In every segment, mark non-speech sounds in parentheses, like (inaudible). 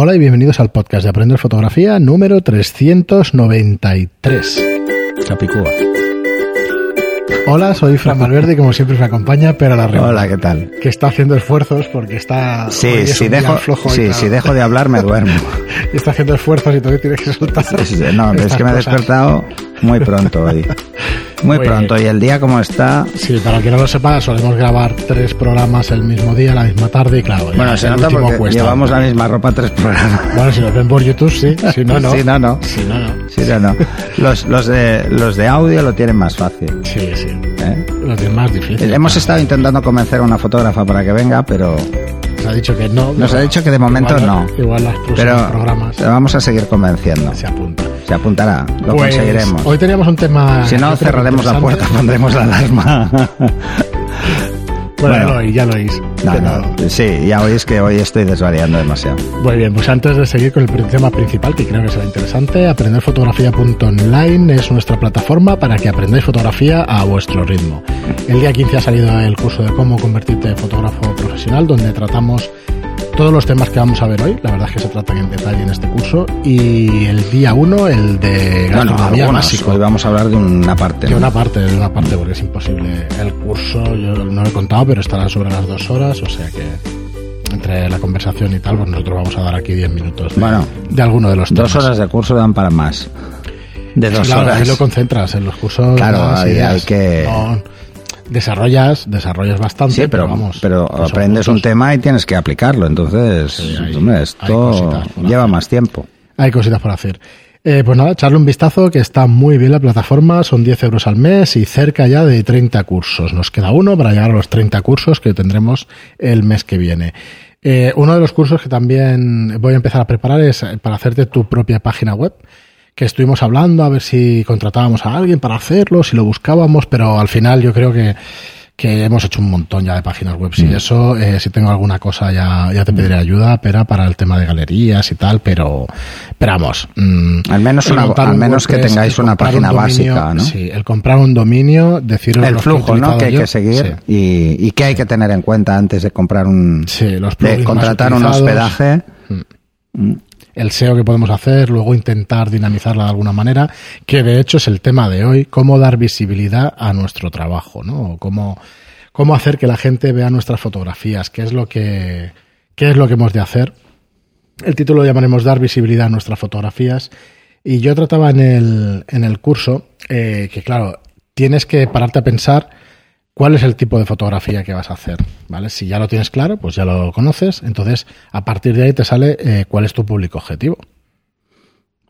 Hola y bienvenidos al podcast de Aprender Fotografía número 393. Chapicúa. Hola, soy Fran Valverde y como siempre me acompaña pero la Rivera, Hola, ¿qué tal? que está haciendo esfuerzos porque está Sí, es si dejo, flojo y sí, si dejo de hablar me duermo. (laughs) está haciendo esfuerzos y todavía tienes que soltar. Sí, sí, No, es que me he despertado muy pronto hoy. (laughs) Muy Muy pronto. Y el día como está... Sí, para que no lo sepa, solemos grabar tres programas el mismo día, la misma tarde y claro, Bueno, se nota porque cuesta. llevamos la misma ropa tres programas. Bueno, si nos ven por YouTube, sí, (laughs) si no, no. Sí, no, no. Si no, no. Sí, no, no. Los, los, de, los de audio lo tienen más fácil. Sí, sí. ¿eh? Los demás difíciles. Hemos claro. estado intentando convencer a una fotógrafa para que venga, pero ha dicho que no. Nos ha dicho que de momento igual- no. Igual próximos pero programas le vamos a seguir convenciendo. se apuntan. Se apuntará, lo Pues, conseguiremos. Hoy teníamos un tema. Si no, cerraremos la puerta, (laughs) pondremos la alarma. (laughs) Bueno, Bueno. ya lo oís. No, Pero- no. Sí, ya oís que hoy estoy desvariando demasiado. Muy bien, pues antes de seguir con el tema principal, que creo que será interesante, aprenderfotografía.online es nuestra plataforma para que aprendáis fotografía a vuestro ritmo. El día 15 ha salido el curso de cómo convertirte en fotógrafo profesional, donde tratamos todos los temas que vamos a ver hoy. La verdad es que se tratan en detalle en este curso. Y el día 1, el de Bueno, básico. Hoy vamos a hablar de una parte. De ¿no? una parte, de una parte, porque es imposible. El curso, yo no lo he contado, pero estará sobre las dos horas, o sea que entre la conversación y tal, pues nosotros vamos a dar aquí 10 minutos de, Bueno, de alguno de los temas. Dos horas de curso dan para más. De Sí, dos claro, horas. ahí lo concentras en los cursos. Claro, ahí hay que- No, desarrollas, desarrollas bastante, Sí, pero, vamos. pero aprendes un tema y tienes que aplicarlo. Entonces, Sí, hay- hombre, esto lleva hacer. más tiempo. Hay cositas por hacer. Eh, pues nada, echarle un vistazo que está muy bien la plataforma, son 10 euros al mes y cerca ya de 30 cursos. Nos queda uno para llegar a los 30 cursos que tendremos el mes que viene. Eh, uno de los cursos que también voy a empezar a preparar es para hacerte tu propia página web, que estuvimos hablando a ver si contratábamos a alguien para hacerlo, si lo buscábamos, pero al final yo creo que, que hemos hecho un montón ya de páginas web. Mm. Y eso, eh, si tengo alguna cosa ya, ya te pediré ayuda, pero para el tema de galerías y tal, pero, vamos. mm, Al menos una- al menos que tengáis una página un dominio, básica, ¿no? Sí, el comprar un dominio, deciros El que flujo, ¿no? Que hay yo. que seguir Sí. y, y que hay que tener en cuenta antes de comprar un... Sí, los de contratar un hospedaje. El SEO que podemos hacer, luego intentar dinamizarla de alguna manera, que de hecho es el tema de hoy, cómo dar visibilidad a nuestro trabajo, ¿no? Cómo, cómo hacer que la gente vea nuestras fotografías, qué es lo que, qué es lo que hemos de hacer. El título lo llamaremos Dar visibilidad a nuestras fotografías. Y yo trataba en el, en el curso eh, que, claro, tienes que pararte a pensar cuál es el tipo de fotografía que vas a hacer, ¿vale? Si ya lo tienes claro, pues ya lo conoces, entonces a partir de ahí te sale eh, cuál es tu público objetivo.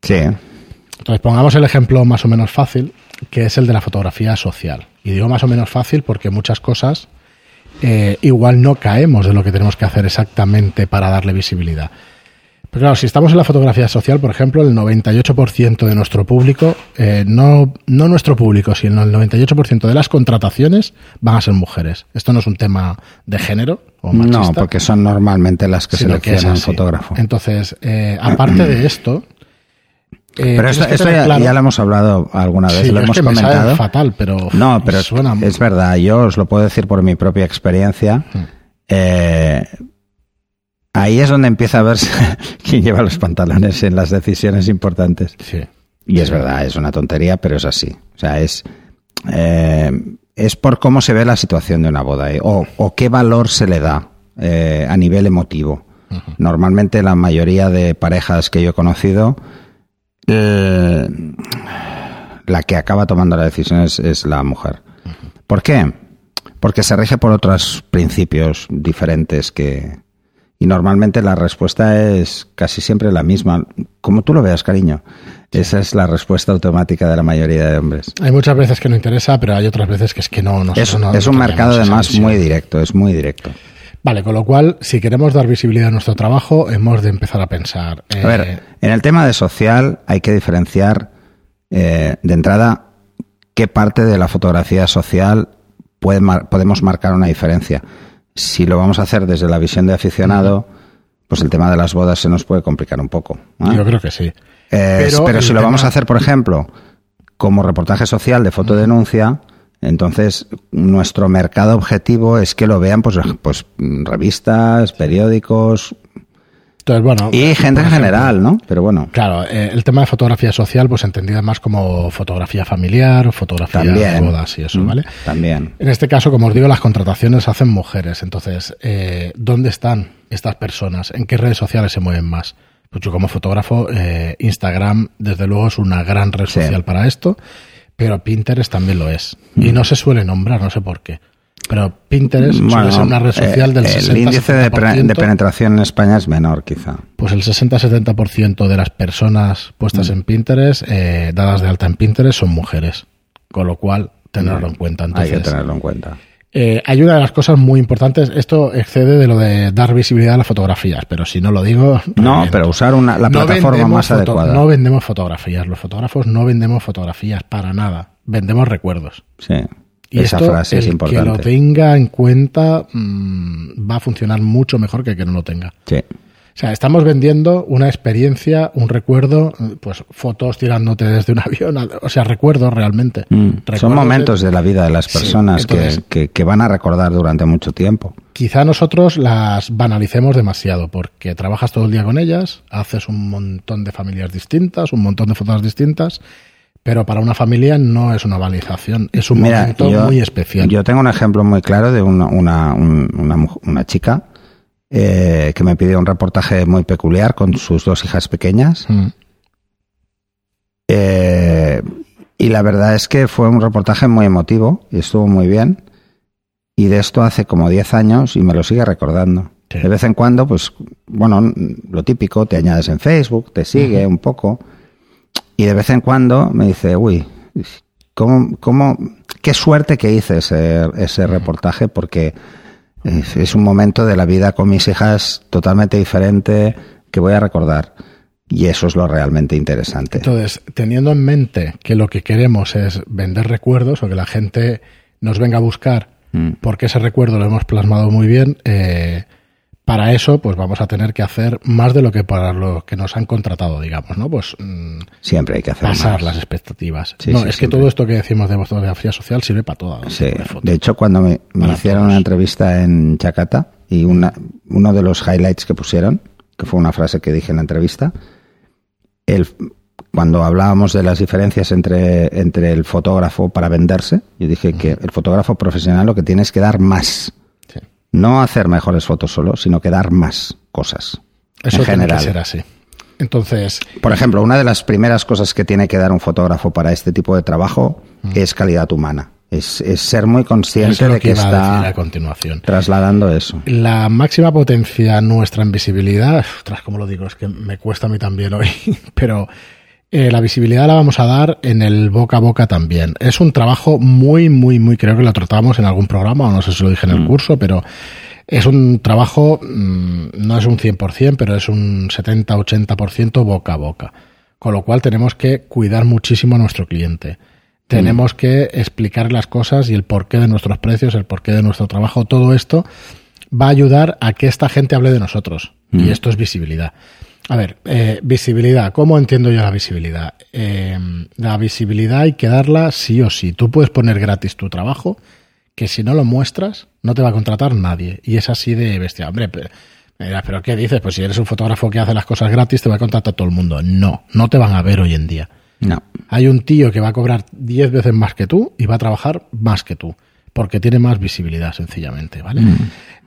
Sí. Entonces pongamos el ejemplo más o menos fácil, que es el de la fotografía social. Y digo más o menos fácil porque muchas cosas eh, igual no caemos de lo que tenemos que hacer exactamente para darle visibilidad. Pero claro, si estamos en la fotografía social, por ejemplo, el 98% de nuestro público, eh, no, no nuestro público, sino el 98% de las contrataciones van a ser mujeres. Esto no es un tema de género o machista. No, porque son normalmente las que que es seleccionan así. fotógrafo. Entonces, eh, aparte de esto... eh, Pero tienes esto, que ya, claro- ya lo hemos hablado alguna vez, Sí, lo es hemos que me sabe comentado. fatal, pero No, pero suena es verdad, yo os lo puedo decir por mi propia experiencia. Mm. Eh, ahí es donde empieza a verse (laughs) quién lleva los pantalones en las decisiones importantes. Sí. Y es verdad, es una tontería, pero es así. O sea, es, eh, es por cómo se ve la situación de una boda eh, o, o qué valor se le da eh, a nivel emotivo. Normalmente la mayoría de parejas que yo he conocido, la que acaba tomando la decisión es, es la mujer. ¿Por qué? Porque se rige por otros principios diferentes que... Y normalmente la respuesta es casi siempre la misma. Como tú lo veas, cariño. Esa es la respuesta automática de la mayoría de hombres. Hay muchas veces que no interesa, pero hay otras veces que es que no. nosotros Es, no- es un mercado además muy directo, es muy directo. Vale, con lo cual, si queremos dar visibilidad a nuestro trabajo, hemos de empezar a pensar. eh, A ver, en el tema de social hay que diferenciar eh, de entrada qué parte de la fotografía social puede mar- podemos marcar una diferencia. Si lo vamos a hacer desde la visión de aficionado, pues el tema de las bodas se nos puede complicar un poco. ¿no? Yo creo que sí. Eh, Pero si lo vamos a hacer, por ejemplo, como reportaje social de fotodenuncia, entonces nuestro mercado objetivo es que lo vean pues, pues revistas, periódicos, Entonces, bueno. Y gente en general, ¿no? Pero bueno. Claro, eh, el tema de fotografía social, pues entendida más como fotografía familiar, fotografía de bodas y eso, Mm, ¿vale? También. En este caso, como os digo, las contrataciones hacen mujeres. Entonces, eh, ¿dónde están estas personas? ¿En qué redes sociales se mueven más? Pues yo como fotógrafo, eh, Instagram, desde luego, es una gran red Sí. social para esto, pero Pinterest también lo es. Y no se suele nombrar, no sé por qué. Pero Pinterest suele Bueno, ser una red social eh, del el 60 índice de, pre- de 70%. penetración en España es menor, quizá. Pues el 60-70% de las personas puestas en Pinterest, eh, dadas de alta en Pinterest, son mujeres. Con lo cual, tenerlo en cuenta. Entonces, Hay que tenerlo en cuenta. eh, hay una de las cosas muy importantes, esto excede de lo de dar visibilidad a las fotografías, pero si no lo digo... (laughs) No, pero usar una, la plataforma más adecuada. No vendemos fotografías, los fotógrafos no vendemos fotografías para nada, vendemos recuerdos. Sí. Y Esa esto, frase es el importante. que lo tenga en cuenta mm, va a funcionar mucho mejor que el que no lo tenga. Sí. O sea, estamos vendiendo una experiencia, un recuerdo, pues fotos tirándote desde un (laughs) avión, o sea, recuerdos realmente. Mm. Recuerdos Son momentos de la vida de las Sí, personas que- que, que van a recordar durante mucho tiempo. Quizá nosotros las banalicemos demasiado porque trabajas todo el día con ellas, haces un montón de familias distintas, un montón de fotos distintas, pero para una familia no es una banalización, es un Mira, momento yo, muy especial. yo tengo un ejemplo muy claro de una, una, un- una, una chica eh, que me pidió un reportaje muy peculiar con sus dos hijas pequeñas. Mm, Eh, y la verdad es que fue un reportaje muy emotivo y estuvo muy bien. Y de esto hace como 10 años y me lo sigue recordando. Sí. De vez en cuando, pues, bueno, lo típico, te añades en Facebook, te sigue un poco. Y de vez en cuando me dice, uy, ¿cómo, cómo, qué suerte que hice ese, ese reportaje porque es, es un momento de la vida con mis hijas totalmente diferente que voy a recordar. Y eso es lo realmente interesante. Entonces, teniendo en mente que lo que queremos es vender recuerdos o que la gente nos venga a buscar Mm. porque ese recuerdo lo hemos plasmado muy bien, eh, para eso pues vamos a tener que hacer más de lo que para lo que nos han contratado, digamos, ¿no? Pues mm, Siempre hay que hacer pasar más. las expectativas. Sí, no, sí, es que todo esto que decimos de fotografía social sirve para todo. Sí. de hecho, cuando me, hicieron todos. una entrevista en Chacata y una, uno de los highlights que pusieron, que fue una frase que dije en la entrevista, el, cuando hablábamos de las diferencias entre, entre el fotógrafo para venderse, yo dije que el fotógrafo profesional lo que tiene es que dar más. No hacer mejores fotos solo, sino que dar más cosas. Eso en tiene general. que ser así. Entonces, Por ejemplo, una de las primeras cosas que tiene que dar un fotógrafo para este tipo de trabajo es calidad humana. Es, es ser muy consciente es de que que iba a a está continuación. trasladando eso. La máxima potencia nuestra en visibilidad, ostras, ¿cómo lo digo? Es que me cuesta a mí también hoy, (laughs) pero eh, la visibilidad la vamos a dar en el boca a boca también. Es un trabajo muy, muy, muy, creo que lo tratamos en algún programa, o no sé si lo dije en el curso, pero es un trabajo, mm, no es un 100%, pero es un 70-80% boca a boca. Con lo cual tenemos que cuidar muchísimo a nuestro cliente. Tenemos que explicar las cosas y el porqué de nuestros precios, el porqué de nuestro trabajo, todo esto va a ayudar a que esta gente hable de nosotros. Y esto es visibilidad. A ver, eh, visibilidad. ¿Cómo entiendo yo la visibilidad? Eh, la visibilidad hay que darla sí o sí. Tú puedes poner gratis tu trabajo, que si no lo muestras, no te va a contratar nadie. Y es así de bestia. Hombre, pero, me dirás, ¿pero qué dices? Pues si eres un fotógrafo que hace las cosas gratis, te va a contratar todo el mundo. No, no te van a ver hoy en día. No. Hay un tío que va a cobrar 10 veces más que tú y va a trabajar más que tú, porque tiene más visibilidad, sencillamente, ¿vale?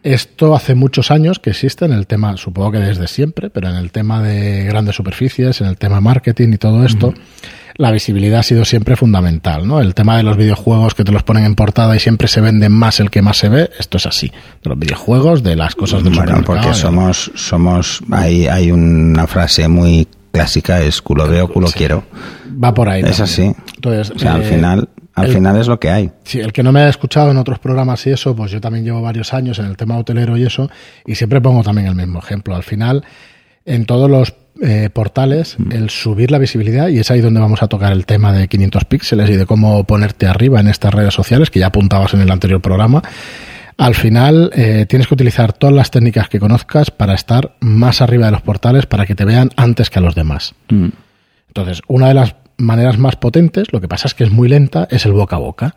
Esto hace muchos años que existe en el tema, supongo que desde siempre, pero en el tema de grandes superficies, en el tema marketing y todo esto, la visibilidad ha sido siempre fundamental, ¿no? El tema de los videojuegos que te los ponen en portada y siempre se vende más el que más se ve, esto es así. De los videojuegos, de las cosas del Bueno, porque somos, somos, hay, hay una frase muy clásica, es culo veo, culo Sí. quiero. Va por ahí. Es también. así. Entonces, O sea, al eh, final, al el- final es lo que hay. Sí, el que no me haya escuchado en otros programas y eso, pues yo también llevo varios años en el tema hotelero y eso, y siempre pongo también el mismo ejemplo. Al final, en todos los eh, portales, el subir la visibilidad, y es ahí donde vamos a tocar el tema de 500 píxeles y de cómo ponerte arriba en estas redes sociales, que ya apuntabas en el anterior programa. Al final, eh, tienes que utilizar todas las técnicas que conozcas para estar más arriba de los portales, para que te vean antes que a los demás. Mm. Entonces, una de las maneras más potentes, lo que pasa es que es muy lenta, es el boca a boca.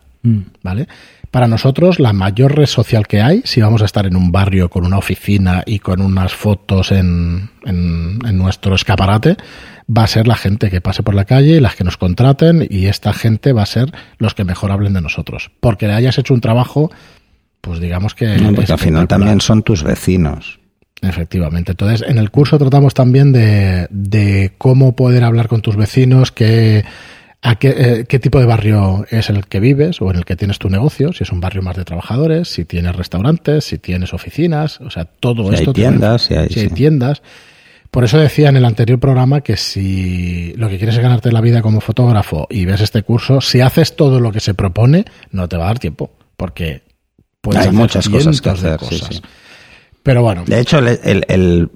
¿Vale? Para nosotros, la mayor red social que hay, si vamos a estar en un barrio con una oficina y con unas fotos en, en, en nuestro escaparate, va a ser la gente que pase por la calle y las que nos contraten y esta gente va a ser los que mejor hablen de nosotros. Porque le hayas hecho un trabajo, pues digamos que... No, porque al final también son tus vecinos. Efectivamente. Entonces, en el curso tratamos también de, de cómo poder hablar con tus vecinos, qué, a qué, eh, qué, tipo de barrio es el que vives o en el que tienes tu negocio, si es un barrio más de trabajadores, si tienes restaurantes, si tienes oficinas, o sea, todo si esto. Hay tiendas, si hay, si hay sí. tiendas. Por eso decía en el anterior programa que si lo que quieres es ganarte la vida como fotógrafo y ves este curso, si haces todo lo que se propone, no te va a dar tiempo, porque puedes hay hacer muchas cosas que. Sí, cosas. sí. Pero bueno, De hecho, el, el- el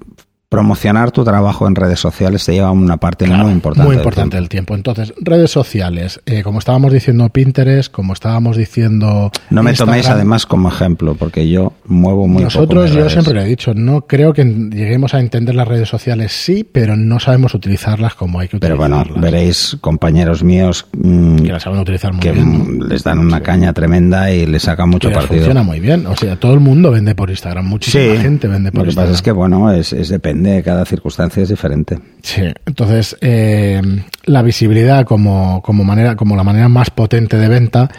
promocionar tu trabajo en redes sociales te lleva una parte Claro, muy importante. Muy del importante tiempo. el tiempo. Entonces, redes sociales, eh, como estábamos diciendo Pinterest, como estábamos diciendo. No me Instagram, toméis además como ejemplo, porque yo muevo muy Nosotros, yo redes. siempre lo he dicho, no creo que lleguemos a entender las redes sociales, sí, pero no sabemos utilizarlas como hay que Pero utilizarlas. bueno, veréis compañeros míos mm, que las saben utilizar muy que bien. les dan una caña tremenda y les sacan mucho les partido. funciona muy bien. O sea, todo el mundo vende por Instagram. Muchísima gente vende por Lo que Instagram. pasa es que, bueno, es, es depende, cada circunstancia es diferente. Sí, entonces eh, la visibilidad como, como manera, como la manera más potente de venta,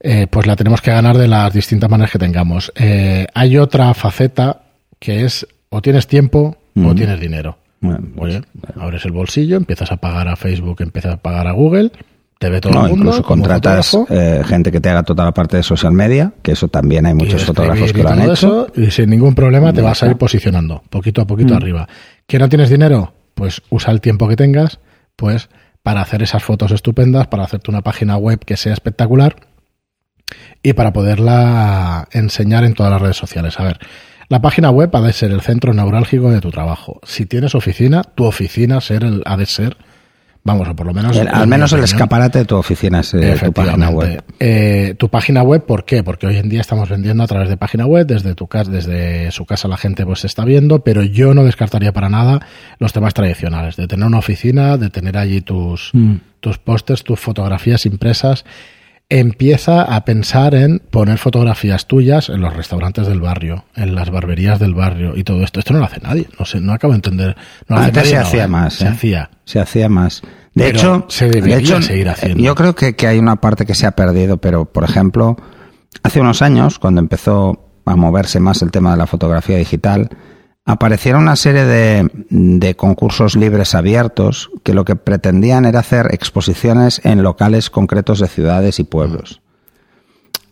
eh, pues la tenemos que ganar de las distintas maneras que tengamos. Eh, hay otra faceta que es o tienes tiempo o tienes dinero. Bueno, Oye, abres el bolsillo, empiezas a pagar a Facebook, empiezas a pagar a Google, te ve todo no, el mundo. incluso contratas eh, gente que te haga toda la parte de social media, que eso también hay muchos fotógrafos que lo han hecho. eso, y sin ningún problema te vas a ir posicionando, poquito a Mm. poquito arriba. ¿Que no tienes dinero? Pues usa el tiempo que tengas, pues para hacer esas fotos estupendas, para hacerte una página web que sea espectacular y para poderla enseñar en todas las redes sociales. A ver, la página web ha de ser el centro neurálgico de tu trabajo. Si tienes oficina, tu oficina ser el, ha de ser, vamos, o por lo menos... El- al menos el opinión, escaparate de tu oficina es eh, tu página web. Eh, tu página web, ¿por qué? Porque hoy en día estamos vendiendo a través de página web, desde tu casa, desde su casa la gente pues se está viendo, pero yo no descartaría para nada los temas tradicionales, de tener una oficina, de tener allí tus, Mm. tus pósters, tus fotografías impresas. Empieza a pensar en poner fotografías tuyas en los restaurantes del barrio, en las barberías del barrio y todo esto. Esto no lo hace nadie. No sé, no acabo de entender. No Antes nadie, se hacía ¿eh? más. Se ¿eh? hacía. Se hacía más. De Pero hecho, se debería de hecho, seguir haciendo. Yo creo que, que hay una parte que se ha perdido, pero por ejemplo, hace unos años, cuando empezó a moverse más el tema de la fotografía digital, aparecieron una serie de, de concursos libres abiertos que lo que pretendían era hacer exposiciones en locales concretos de ciudades y pueblos.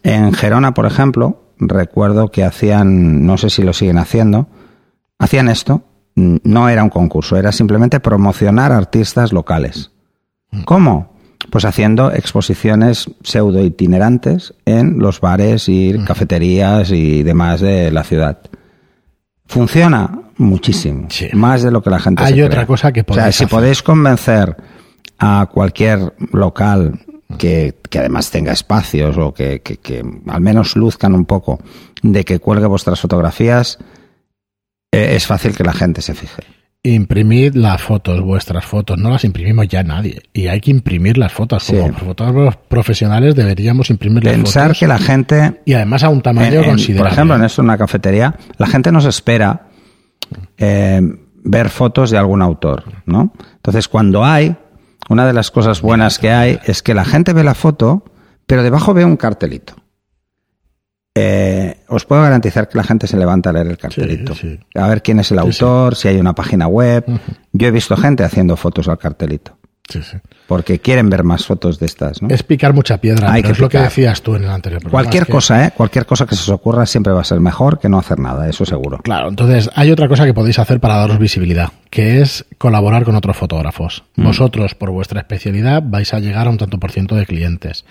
En Gerona, por ejemplo, recuerdo que hacían, no sé si lo siguen haciendo, hacían esto, mm, no era un concurso, era simplemente promocionar artistas locales. ¿Cómo? Pues haciendo exposiciones pseudo itinerantes en los bares y cafeterías y demás de la ciudad. Funciona muchísimo, Sí. más de lo que la gente Hay se otra cree. cosa que O sea, podéis si podéis convencer a cualquier local que, que además tenga espacios o que, que- que al menos luzcan un poco de que cuelgue vuestras fotografías, eh, es fácil que la gente se fije. Imprimid las fotos, vuestras fotos, no las imprimimos ya nadie. Y hay que imprimir las fotos. Sí. Como fotógrafos profesionales deberíamos imprimir las Pensar fotos. que la gente Y además a un tamaño En- en- por considerable. ejemplo, en esto, en una cafetería, la gente nos espera eh, ver fotos de algún autor, ¿no? Entonces, cuando hay, una de las cosas buenas que hay es que la gente ve la foto, pero debajo ve un cartelito. Eh, os puedo garantizar que la gente se levanta a leer el cartelito. sí. A ver quién es el Sí, autor, si hay una página web. Yo he visto gente haciendo fotos al cartelito, Sí, sí. porque quieren ver más fotos de estas, ¿no? Es picar mucha piedra, Hay pero que es lo que decías tú en el anterior programa. Cualquier es que- cosa, ¿eh? Cualquier cosa que se os ocurra siempre va a ser mejor que no hacer nada, eso seguro. Claro, entonces hay otra cosa que podéis hacer para daros visibilidad, que es colaborar con otros fotógrafos. Mm. Vosotros, por vuestra especialidad, vais a llegar a un tanto por ciento de clientes.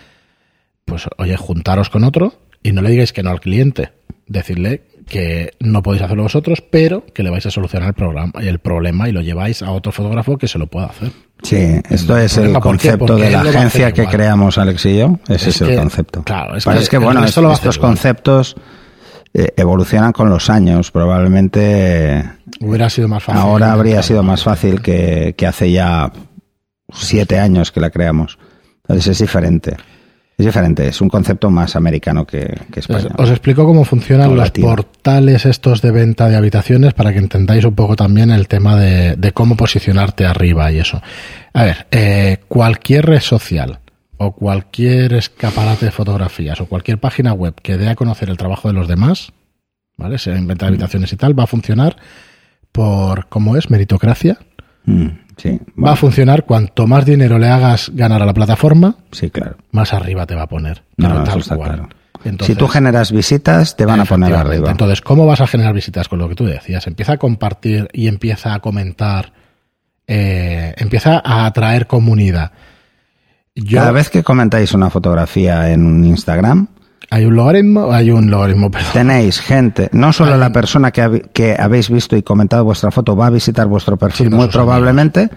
Pues, oye, juntaros con otro y no le digáis que no al cliente. Decirle que no podéis hacerlo vosotros, pero que le vais a solucionar el, programa, el problema y lo lleváis a otro fotógrafo que se lo pueda hacer. Sí, esto es el concepto de la agencia que igual. creamos Alex y yo. Ese Es es, el concepto. claro, es Pero que es que, bueno, estos conceptos eh, evolucionan con los años. Probablemente Hubiera sido más fácil. ahora habría sido más fácil que, que hace ya siete años que la creamos. Entonces es diferente. Es diferente, es un concepto más americano que, español. os explico cómo funcionan los portales estos de venta de habitaciones para que entendáis un poco también el tema de, de cómo posicionarte arriba y eso. A ver, eh, cualquier red social o cualquier escaparate de fotografías o cualquier página web que dé a conocer el trabajo de los demás, ¿vale? Sea en venta de habitaciones y tal, va a funcionar por, ¿cómo es? Meritocracia. Mm, sí, Va a funcionar cuanto más dinero le hagas ganar a la plataforma, sí, claro. más arriba te va a poner. No, no, tal cual. claro. Entonces- si tú generas visitas, te van a poner arriba. Entonces, ¿cómo vas a generar visitas con lo que tú decías? Empieza a compartir y empieza a comentar, eh, empieza a atraer comunidad. Yo, Cada vez que comentáis una fotografía en un Instagram, hay un logaritmo, hay un logaritmo, perdón. tenéis gente, no solo Hay- la persona que, que habéis visto y comentado vuestra foto va a visitar vuestro perfil Sino muy probablemente,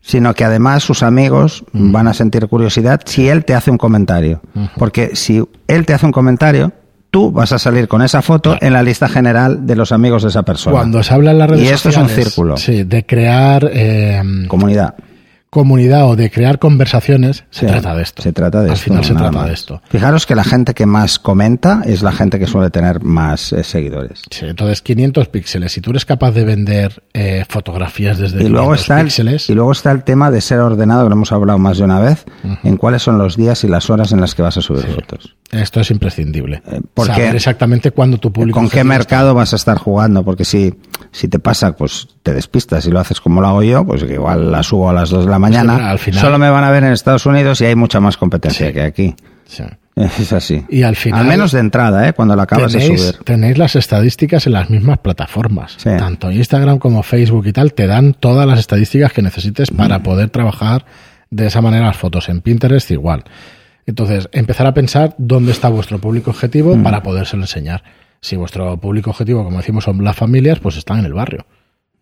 sino que además sus amigos van a sentir curiosidad si él te hace un comentario. Porque si él te hace un comentario, tú vas a salir con esa foto en la lista general de los amigos de esa persona. Cuando se habla en las redes Y esto es un sociales, círculo. Sí, de crear eh, Comunidad. Comunidad o de crear conversaciones, se Sí, trata de esto. Se trata de Al esto. final se trata más. de esto. Fijaros que la gente que más comenta es la gente que suele tener más eh, seguidores. Sí, entonces 500 píxeles. Si tú eres capaz de vender eh, fotografías desde Y luego, 500 está el, píxeles, y luego está el tema de ser ordenado, que lo hemos hablado más de una vez, en cuáles son los días y las horas en las que vas a subir fotos. Esto es imprescindible. Eh, porque- Saber exactamente cuándo tu público ¿Con qué mercado vas a estar jugando? Porque si, si te pasa, pues te despistas y lo haces como lo hago yo, pues igual la subo a las 2 de la mañana. al final- Solo me van a ver en Estados Unidos y hay mucha más competencia Sí. que aquí. Sí. (laughs) Es así. Y al final- Al menos de entrada, ¿eh? cuando la acabas de subir. tenéis las estadísticas en las mismas plataformas. Tanto Instagram como Facebook y tal te dan todas las estadísticas que necesites para poder trabajar de esa manera las fotos. En Pinterest igual. Entonces, empezar a pensar dónde está vuestro público objetivo para podérselo enseñar. Si vuestro público objetivo, como decimos, son las familias, pues están en el barrio.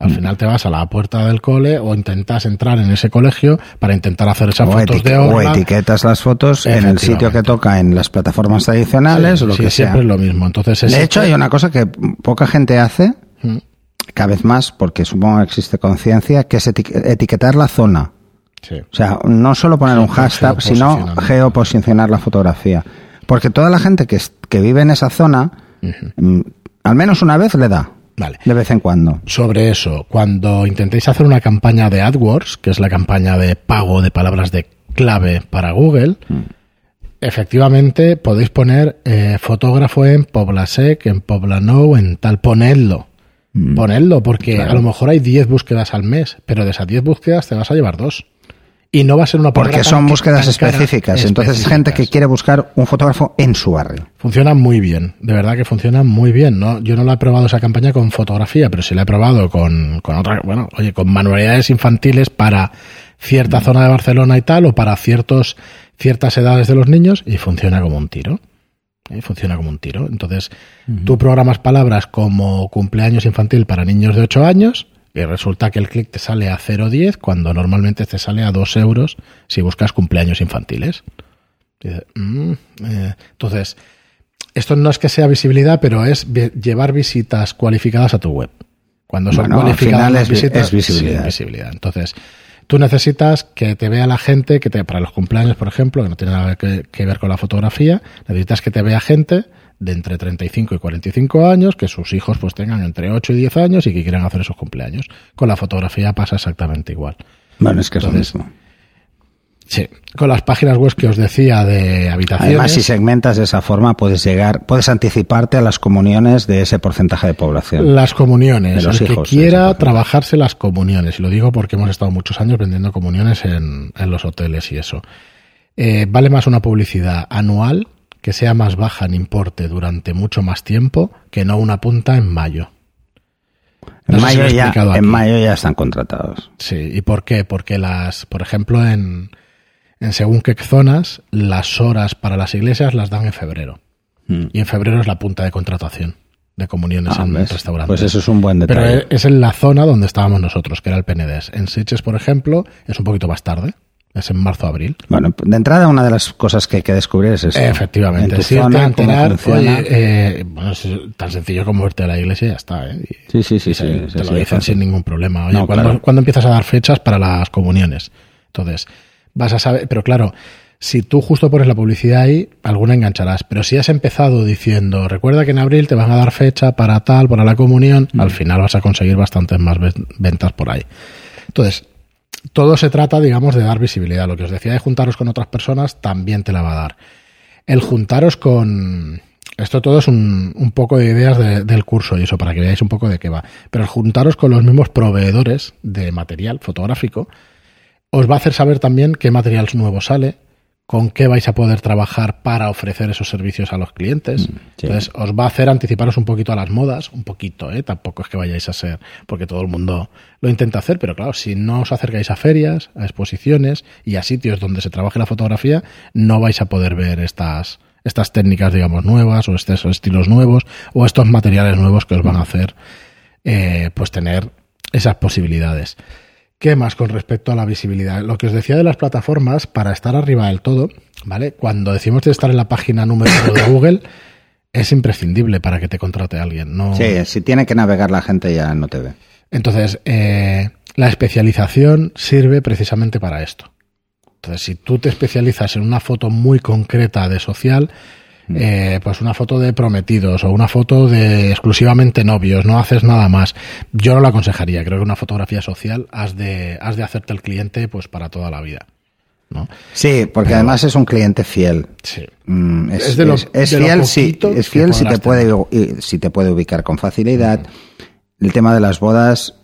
Al final te vas a la puerta del cole o intentas entrar en ese colegio para intentar hacer esas O, fotos etique- de o obra. etiquetas las fotos en el sitio que toca en las plataformas tradicionales Sí, o lo sí, que sea. siempre es lo mismo. Entonces, es De hecho, hay una cosa que poca gente hace, cada vez más, porque supongo que existe conciencia, que es eti- etiquetar la zona. Sí. O sea, no solo poner un hashtag, sino geoposicionar la fotografía. Porque toda la gente que, que vive en esa zona, mm, al menos una vez le da, Vale. de vez en cuando. sobre eso, cuando intentéis hacer una campaña de AdWords, que es la campaña de pago de palabras de clave para Google, efectivamente podéis poner eh, fotógrafo en Poblasec, en Poblanou, en tal, ponedlo. Ponedlo, porque Claro. a lo mejor hay 10 búsquedas al mes, pero de esas 10 búsquedas te vas a llevar dos. Y no va a ser una Porque tan- son búsquedas tan específicas. Entonces, gente que quiere buscar un fotógrafo en su barrio. Funciona muy bien, de verdad que funciona muy bien. ¿no? Yo no la he probado esa campaña con fotografía, pero sí la he probado con, con otra, bueno, oye, con manualidades infantiles para cierta zona de Barcelona y tal, o para ciertos, ciertas edades de los niños, y funciona como un tiro. ¿eh? Funciona como un tiro. Entonces, tú programas palabras como cumpleaños infantil para niños de 8 años, y resulta que el clic te sale a 0,10 cuando normalmente te sale a 2 euros si buscas cumpleaños infantiles. Mm, eh, entonces, esto no es que sea visibilidad, pero es llevar visitas cualificadas a tu web. Cuando son Bueno, cualificadas las visitas, es visibilidad. sí, visibilidad. Entonces, tú necesitas que te vea la gente, que te, para los cumpleaños, por ejemplo, que no tiene nada que, que ver con la fotografía, necesitas que te vea gente de entre 35 y 45 años, que sus hijos pues tengan entre 8 y 10 años y que quieran hacer esos cumpleaños. Con la fotografía pasa exactamente igual. Bueno, es que es lo mismo. Sí, con las páginas web que os decía de habitaciones. Además, si segmentas de esa forma, puedes llegar, puedes anticiparte a las comuniones de ese porcentaje de población. Las comuniones. De los el hijos, que quiera trabajarse las comuniones. Y lo digo porque hemos estado muchos años vendiendo comuniones en, en los hoteles y eso. Eh, vale más una publicidad anual que sea más baja en importe durante mucho más tiempo que no una punta en mayo. En, No mayo ya, en mayo ya están contratados. Sí, ¿y por qué? Porque las, por ejemplo, en, en según qué zonas, las horas para las iglesias las dan en febrero. Mm. Y en febrero es la punta de contratación de comuniones Ah, en ¿ves? restaurantes. Pues eso es un buen Pero detalle. es en la zona donde estábamos nosotros, que era el PNDES. En Sitges, por ejemplo, es un poquito más tarde. Es en marzo-abril. Bueno, de entrada una de las cosas que hay que descubrir es eso. Efectivamente. En tu Sí, zona, enterar, oye, eh, bueno, es tan sencillo como irte a la iglesia y ya está. ¿eh? Y- Sí, sí, sí, sí, te sí, lo dicen sin ningún problema. Oye, No, ¿cuándo, claro. cuándo empiezas a dar fechas para las comuniones? Entonces, vas a saber, pero claro, Si tú justo pones la publicidad ahí, alguna engancharás. Pero si has empezado diciendo, recuerda que en abril te van a dar fecha para tal, para la comunión, al final vas a conseguir bastantes más ventas por ahí. Entonces, todo se trata, digamos, de dar visibilidad. Lo que os decía de juntaros con otras personas también te la va a dar. El juntaros con... Esto todo es un, un poco de ideas del curso y eso, para que veáis un poco de qué va. Pero el juntaros con los mismos proveedores de material fotográfico os va a hacer saber también qué material nuevo sale, con qué vais a poder trabajar para ofrecer esos servicios a los clientes. Mm, Entonces, os va a hacer anticiparos un poquito a las modas, un poquito, ¿eh? Tampoco es que vayáis a ser, porque todo el mundo lo intenta hacer, pero claro, si no os acercáis a ferias, a exposiciones y a sitios donde se trabaje la fotografía, no vais a poder ver estas, estas técnicas, digamos, nuevas o estos estilos nuevos o estos materiales nuevos que os van a hacer, eh, pues tener esas posibilidades. ¿Qué más con respecto a la visibilidad? Lo que os decía de las plataformas, para estar arriba del todo, ¿vale? Cuando decimos de estar en la página número uno de (coughs) Google, es imprescindible para que te contrate alguien. No... Sí, si tiene que navegar la gente ya no te ve. Entonces, eh, la especialización sirve precisamente para esto. Entonces, si tú te especializas en una foto muy concreta de social. Eh, pues una foto de prometidos o una foto de exclusivamente novios, no haces nada más. Yo no lo aconsejaría, creo que una fotografía social has de, has de hacerte el cliente pues para toda la vida. ¿no? Sí, porque además es un cliente fiel. Sí. Mm, es, fiel, sí, es fiel si te, puede, si te puede ubicar con facilidad. El tema de las bodas,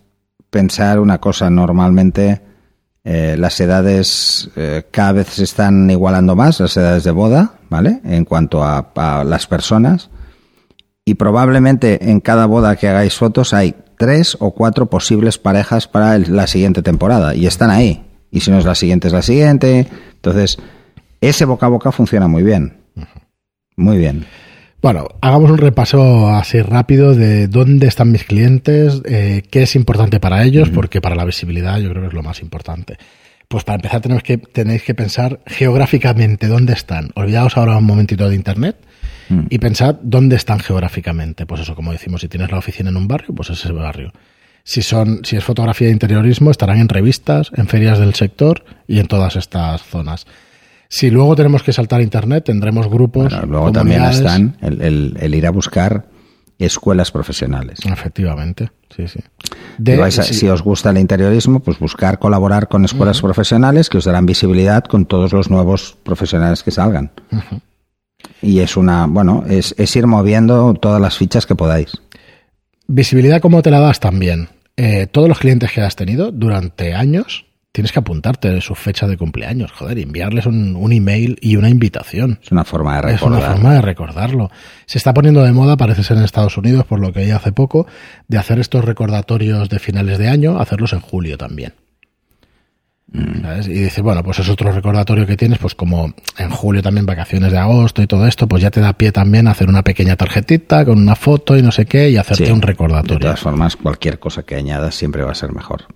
pensar una cosa normalmente eh, las edades eh, cada vez se están igualando más, las edades de boda, ¿vale? En cuanto a, las personas. Y probablemente en cada boda que hagáis fotos hay tres o cuatro posibles parejas para la siguiente temporada. Y están ahí. Y si no es la siguiente, es la siguiente. Entonces, ese boca a boca funciona muy bien. Muy bien. Bueno, hagamos un repaso así rápido de dónde están mis clientes, eh, qué es importante para ellos, porque para la visibilidad yo creo que es lo más importante. Pues para empezar tenemos que, tenéis que pensar geográficamente dónde están. Olvidaos ahora un momentito de Internet mm. y pensad dónde están geográficamente. Pues eso, como decimos, si tienes la oficina en un barrio, pues ese barrio. Si, son, si es fotografía de interiorismo, estarán en revistas, en ferias del sector y en todas estas zonas. Si luego tenemos que saltar a Internet, tendremos grupos. luego también están el, ir a buscar escuelas profesionales. Efectivamente, sí, sí. Si os gusta el interiorismo, pues buscar colaborar con escuelas profesionales que os darán visibilidad con todos los nuevos profesionales que salgan. Y es una, bueno, es, es, ir moviendo todas las fichas que podáis. Visibilidad, ¿cómo te la das también? Eh, todos los clientes que has tenido durante años tienes que apuntarte de su fecha de cumpleaños, joder, enviarles un, un, email y una invitación. Es una forma de recordarlo. Es una forma de recordarlo. Se está poniendo de moda, parece ser en Estados Unidos, por lo que hay hace poco, de hacer estos recordatorios de finales de año, hacerlos en julio también. Mm. ¿Sabes? Y dices, bueno, pues es otro recordatorio que tienes, pues como en julio también vacaciones de agosto y todo esto, pues ya te da pie también a hacer una pequeña tarjetita con una foto y no sé qué y hacerte un recordatorio. De todas formas, cualquier cosa que añadas siempre va a ser mejor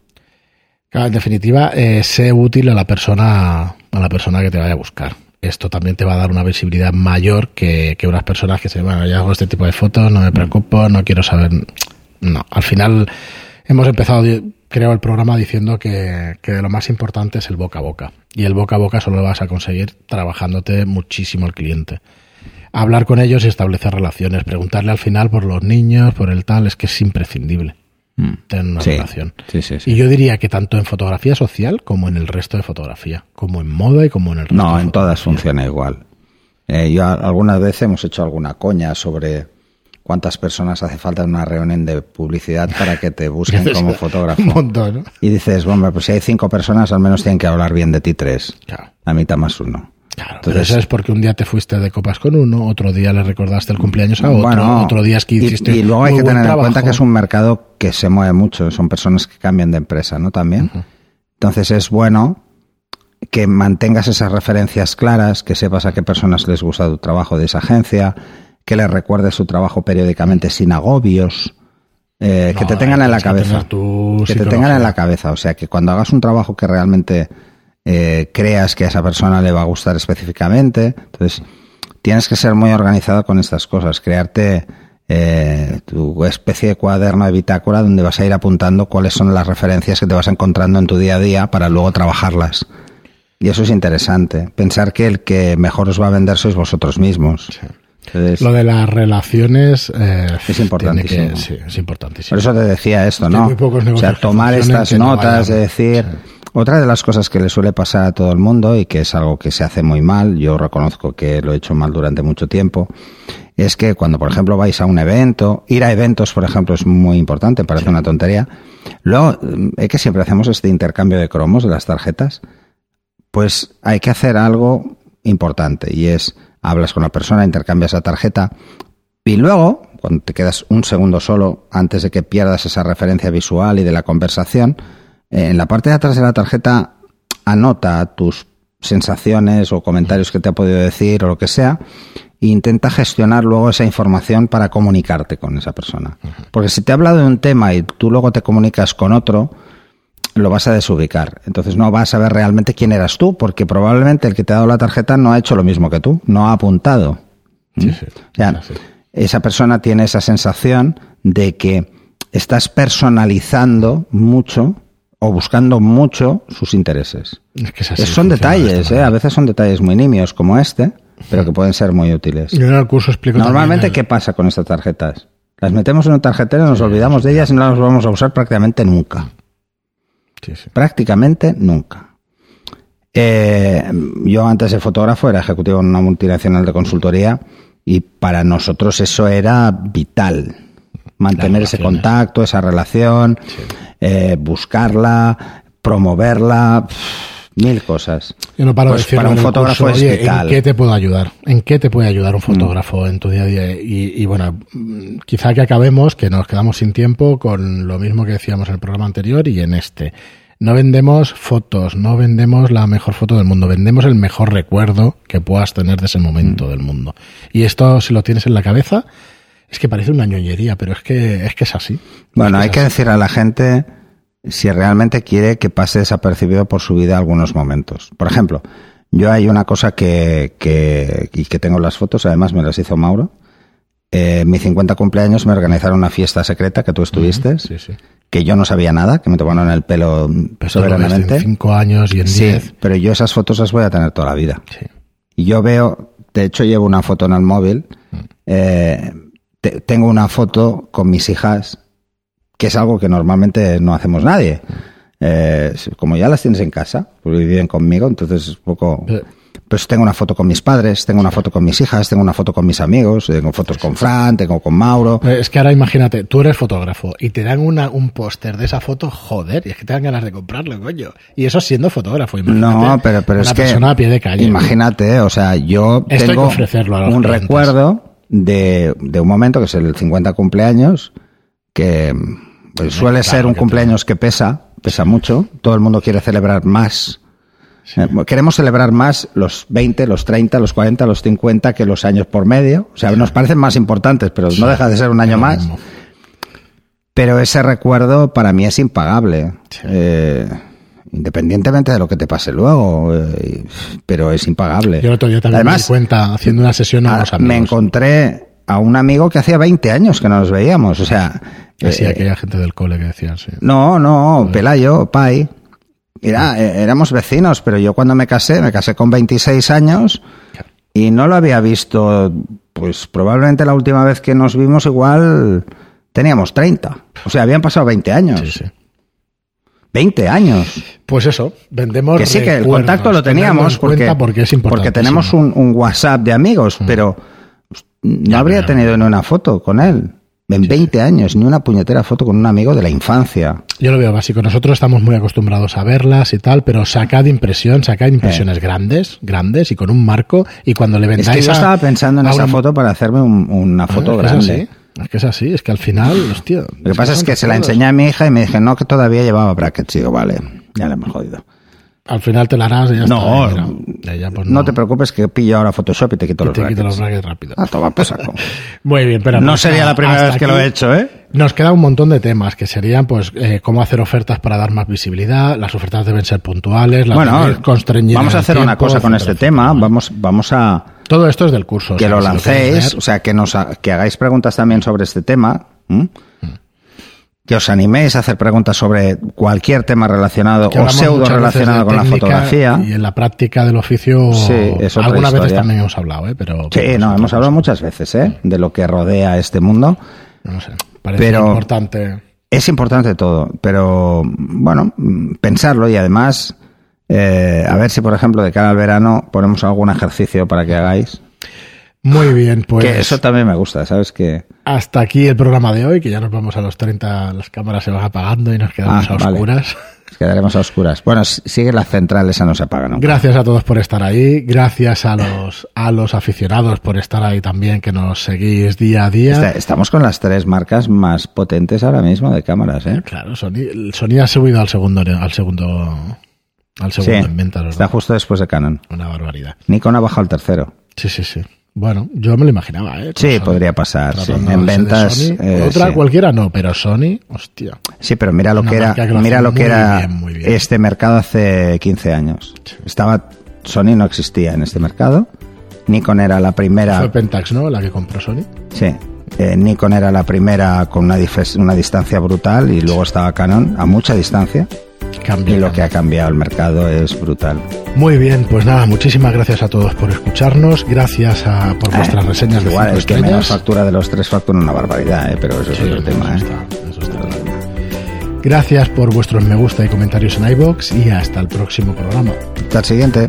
en definitiva, eh, sé útil a la persona a la persona que te vaya a buscar. Esto también te va a dar una visibilidad mayor que, que unas personas que se bueno, ya hago este tipo de fotos, no me preocupo, no quiero saber. No, al final hemos empezado, creo, el programa diciendo que, que lo más importante es el boca a boca. Y el boca a boca solo lo vas a conseguir trabajándote muchísimo el cliente hablar con ellos y establecer relaciones, preguntarle al final por los niños, por el tal, es que es imprescindible. Mm. tener una relación. y yo diría que tanto en fotografía social como en el resto de fotografía, como en moda y como en el resto. No, en todas funciona igual. Eh, yo algunas veces hemos hecho alguna coña sobre cuántas personas hace falta en una reunión de publicidad para que te busquen (laughs) como fotógrafo. Y dices, bueno, pues si hay cinco personas, al menos tienen que hablar bien de ti tres. A mitad más uno. Claro, Entonces, eso es porque un día te fuiste de copas con uno, otro día le recordaste el cumpleaños a otro, otro día es que hiciste. Y, luego hay que tener en cuenta que es un mercado que se mueve mucho, son personas que cambian de empresa, ¿no? También. Entonces es bueno que mantengas esas referencias claras, que sepas a qué personas les gusta tu trabajo de esa agencia, que les recuerdes su trabajo periódicamente sin agobios. Eh, que te tengan en la cabeza. Que, te tengan en la cabeza. O sea, que cuando hagas un trabajo que realmente eh, creas que a esa persona le va a gustar específicamente. Entonces, tienes que ser muy organizado con estas cosas, crearte eh, tu especie de cuaderno de bitácora donde vas a ir apuntando cuáles son las referencias que te vas encontrando en tu día a día para luego trabajarlas. Y eso es interesante. Pensar que el que mejor os va a vender sois vosotros mismos. Entonces, Lo de las relaciones eh, Es importantísimo. tiene que- sí, es importantísimo. Por eso te decía esto, ¿no? muy pocos O sea, tomar estas no notas, vayan. de decir... Otra de las cosas que le suele pasar a todo el mundo y que es algo que se hace muy mal, yo reconozco que lo he hecho mal durante mucho tiempo, es que cuando, por ejemplo, vais a un evento, ir a eventos, por ejemplo, es muy importante, parece una tontería. Luego, es que siempre hacemos este intercambio de cromos de las tarjetas, pues hay que hacer algo importante y es, hablas con la persona, intercambias la tarjeta y luego, cuando te quedas un segundo solo, antes de que pierdas esa referencia visual y de la conversación, eh, en la parte de atrás de la tarjeta anota tus sensaciones o comentarios que te ha podido decir o lo que sea, e intenta gestionar luego esa información para comunicarte con esa persona. Porque si te ha hablado de un tema y tú luego te comunicas con otro, lo vas a desubicar. Entonces no vas a ver realmente quién eras tú, porque probablemente el que te ha dado la tarjeta no ha hecho lo mismo que tú, no ha apuntado. Sí, sí. O sea, Sí, sí. esa persona tiene esa sensación de que estás personalizando mucho o buscando mucho sus intereses. Es que es así, son detalles, ¿eh? a veces son detalles muy nimios como este, pero que pueden ser muy útiles. Yo en el curso explico Normalmente, ¿qué pasa con estas tarjetas? Las metemos en un tarjetero, nos olvidamos de ellas y no las vamos a usar prácticamente nunca. Sí, sí. Prácticamente nunca. Eh, yo antes de fotógrafo era ejecutivo en una multinacional de consultoría y para nosotros eso era vital. Mantener ese contacto, esa relación, eh, buscarla, promoverla, mil cosas. Yo no paro Pues de para un fotógrafo curso, es "Oye, vital. ¿En qué te puedo ayudar? ¿En qué te puede ayudar un fotógrafo en tu día a día? Y, y bueno, mm, quizá que acabemos, que nos quedamos sin tiempo con lo mismo que decíamos en el programa anterior y en este. No vendemos fotos, no vendemos la mejor foto del mundo, vendemos el mejor recuerdo que puedas tener de ese momento Mm. del mundo. Y esto, si lo tienes en la cabeza, es que parece una ñoñería, pero es que es, que es así. Bueno, Es hay es que decir a la gente si realmente quiere que pase desapercibido por su vida algunos momentos. Por ejemplo, yo hay una cosa que, que, y que tengo en las fotos, además me las hizo Mauro. Eh, mi 50 cumpleaños me organizaron una fiesta secreta que tú estuviste, Sí, sí. que yo no sabía nada, que me tomaron el pelo Pero soberanamente. En cinco años y en Sí, diez. pero yo esas fotos las voy a tener toda la vida. Sí. Y yo veo, de hecho llevo una foto en el móvil, eh, te- tengo una foto con mis hijas, que es algo que normalmente no hacemos nadie. Eh, como ya las tienes en casa, porque viven conmigo, entonces es un poco... Pero- Pues tengo una foto con mis padres, tengo una foto con mis hijas, tengo una foto con mis amigos, tengo fotos con Fran, tengo con Mauro. Eh, Es que ahora imagínate, tú eres fotógrafo y te dan una, un póster de esa foto, joder, y es que te dan ganas de comprarlo, coño. Y eso siendo fotógrafo, imagínate. No, pero, pero una es que. persona a pie de calle. Imagínate, o sea, yo Esto hay que tengo ofrecerlo a los un clientes. recuerdo de, de un momento que es el 50 cumpleaños, que pues, suele ser un cumpleaños que pesa, pesa mucho. Todo el mundo quiere celebrar más. Eh, Queremos celebrar más los 20, los 30, los 40, los 50 que los años por medio. O sea, nos parecen más importantes, pero no deja de ser un año más. Pero ese recuerdo para mí es impagable. Eh, independientemente de lo que te pase luego. eh, pero es impagable. Yo día también me di Además, cuenta haciendo una sesión a ah, unos amigos. me encontré a un amigo que hacía 20 años que no nos veíamos. O sea, Así, eh, aquella gente del cole que decían, sí. no, no, Pelayo, Pai. Era, eh, éramos vecinos, pero yo cuando me casé, me casé con 26 años y no lo había visto, pues probablemente la última vez que nos vimos igual teníamos 30. O sea, habían pasado 20 años. Sí, sí. 20 años. Pues eso, vendemos Que sí, que el contacto lo teníamos porque, porque es porque tenemos un, un WhatsApp de amigos, pero no Ya, habría pero- tenido ni una foto con él. En 20 años, ni una puñetera foto con un amigo de la infancia. Yo lo veo básico. Nosotros estamos muy acostumbrados a verlas y tal, pero sacad impresión, sacad impresiones grandes, grandes y con un marco. Y cuando le Es vendáis que yo a- estaba pensando en esa foto para hacerme un- una Ah, foto es que grande. Es, que es así, es que al final, hostia. Lo que pasa es que se la enseñé a mi hija y me dije, no, que todavía llevaba brackets. Y digo, vale, ya le hemos jodido. Al final te la harás y ya No, está. mira. Ya, ya, pues No te preocupes que pillo ahora Photoshop y te quito Y los te quito los brackets. brackets rápido. A tomar por saco. (laughs) Muy bien, pero No pues, sería la primera vez que lo he hecho, ¿eh? Nos queda un montón de temas que serían, pues, eh, cómo hacer ofertas para dar más visibilidad. Las ofertas deben ser puntuales, las Bueno, vamos a hacer una cosa con etcétera, este etcétera. tema. Vamos, vamos a Todo esto es del curso. o que sea, lo si lancéis, o sea, que nos que hagáis preguntas también sobre este tema. que os animéis a hacer preguntas sobre cualquier tema relacionado Que o pseudo relacionado con la fotografía. Y en la práctica del oficio, Sí, algunas veces también hemos hablado, ¿eh? Pero, Sí, no, hemos hablado muchas veces ¿eh? de lo que rodea este mundo. No sé, parece Pero- importante. Es importante todo, pero bueno, mm, pensarlo y además, eh, a ver si por ejemplo de cara al verano ponemos algún ejercicio para que hagáis. Muy bien, pues que eso también me gusta, ¿sabes? Que hasta aquí el programa de hoy, que ya nos vamos a los 30, las cámaras se van apagando y nos quedamos Ah, a vale. oscuras. quedaremos a oscuras. Bueno, sigue la central, esa no se apaga, ¿no? Gracias a todos por estar ahí, gracias a los a los aficionados por estar ahí también, que nos seguís día a día. Está- estamos con las tres marcas más potentes ahora mismo de cámaras, ¿eh? Claro, Sony, Sony ha subido al segundo al segundo al Sí, segundo en ¿verdad? está justo después de Canon. Una barbaridad. Nikon ha bajado al tercero. Sí, sí, sí. Bueno, yo me lo imaginaba, ¿eh? Sí, podría pasar, sí. En ventas. Eh, Otra sí. cualquiera no, pero Sony, hostia. Sí, pero mira lo que era, marca que lo mira lo que era bien, muy bien. este mercado hace 15 años. Estaba Sony no existía en este mercado. Nikon era la primera, Fue Pentax, ¿no? La que compró Sony. sí. eh, Nikon era la primera con una, una distancia brutal y luego estaba Canon a mucha distancia. Y lo que ha cambiado el mercado es brutal. Muy bien, pues nada, muchísimas gracias a todos por escucharnos, gracias a, por vuestras Eh, reseñas de Igual, el que menos factura de los tres factura una barbaridad, eh, pero eso es otro tema. eso eh. está, eso está. Gracias por vuestros me gusta y comentarios en iBox y hasta el próximo programa. Hasta el siguiente.